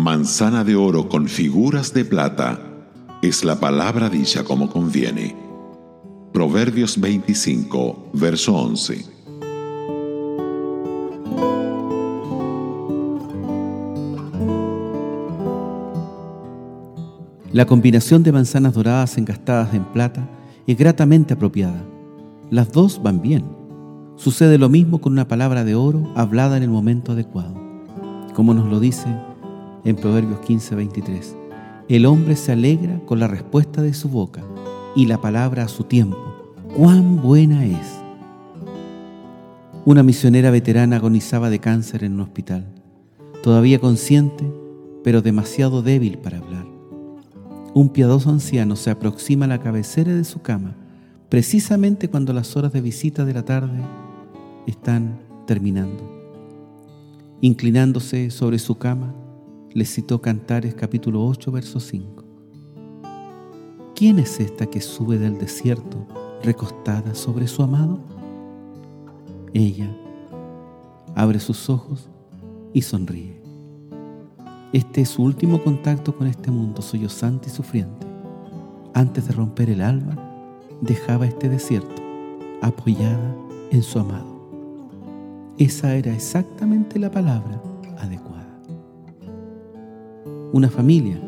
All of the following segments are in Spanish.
manzana de oro con figuras de plata, es la palabra dicha como conviene. Proverbios 25, verso 11. La combinación de manzanas doradas engastadas en plata es gratamente apropiada. Las dos van bien. Sucede lo mismo con una palabra de oro hablada en el momento adecuado. Como nos lo dice en Proverbios 15, 23. El hombre se alegra con la respuesta de su boca y la palabra a su tiempo. ¡Cuán buena es! Una misionera veterana agonizaba de cáncer en un hospital, todavía consciente, pero demasiado débil para hablar. Un piadoso anciano se aproxima a la cabecera de su cama, precisamente cuando las horas de visita de la tarde están terminando. Inclinándose sobre su cama, le citó Cantares capítulo 8, verso 5. ¿Quién es esta que sube del desierto recostada sobre su amado? Ella abre sus ojos y sonríe. Este es su último contacto con este mundo sollozante y sufriente. Antes de romper el alba, dejaba este desierto apoyada en su amado. Esa era exactamente la palabra. Una familia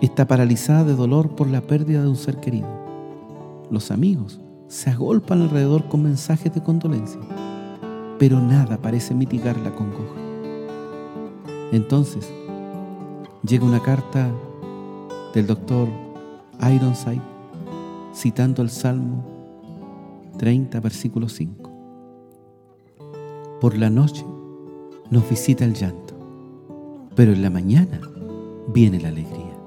está paralizada de dolor por la pérdida de un ser querido. Los amigos se agolpan alrededor con mensajes de condolencia, pero nada parece mitigar la congoja. Entonces, llega una carta del doctor Ironside citando el Salmo 30, versículo 5. Por la noche nos visita el llanto, pero en la mañana viene la alegría.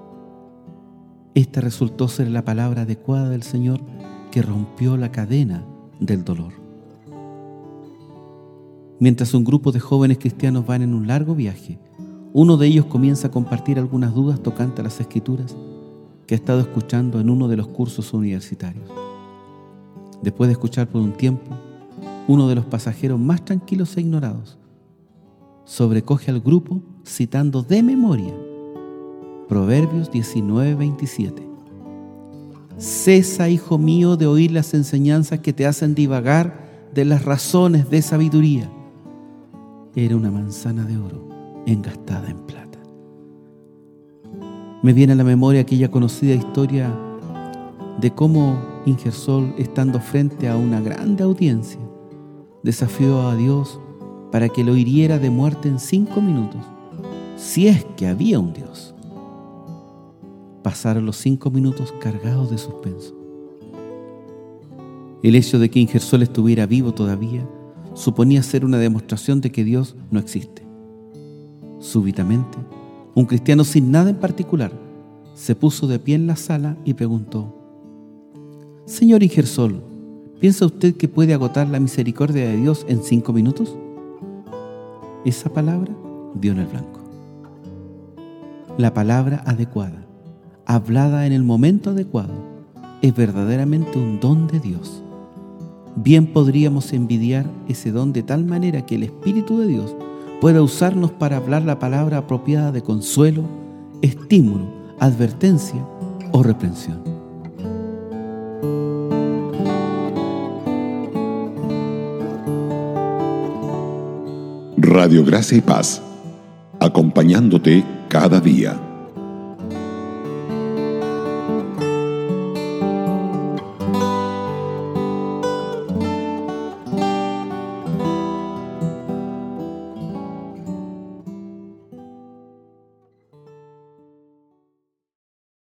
Esta resultó ser la palabra adecuada del Señor que rompió la cadena del dolor. Mientras un grupo de jóvenes cristianos van en un largo viaje, uno de ellos comienza a compartir algunas dudas tocante a las escrituras que ha estado escuchando en uno de los cursos universitarios. Después de escuchar por un tiempo, uno de los pasajeros más tranquilos e ignorados sobrecoge al grupo citando de memoria Proverbios 19, 27. Cesa, hijo mío, de oír las enseñanzas que te hacen divagar de las razones de sabiduría. Era una manzana de oro engastada en plata. Me viene a la memoria aquella conocida historia de cómo Ingersol, estando frente a una grande audiencia, desafió a Dios para que lo hiriera de muerte en cinco minutos, si es que había un Dios pasaron los cinco minutos cargados de suspenso. El hecho de que Ingersol estuviera vivo todavía suponía ser una demostración de que Dios no existe. Súbitamente, un cristiano sin nada en particular se puso de pie en la sala y preguntó, Señor Ingersol, ¿piensa usted que puede agotar la misericordia de Dios en cinco minutos? Esa palabra dio en el blanco. La palabra adecuada hablada en el momento adecuado, es verdaderamente un don de Dios. Bien podríamos envidiar ese don de tal manera que el Espíritu de Dios pueda usarnos para hablar la palabra apropiada de consuelo, estímulo, advertencia o reprensión. Radio Gracia y Paz, acompañándote cada día.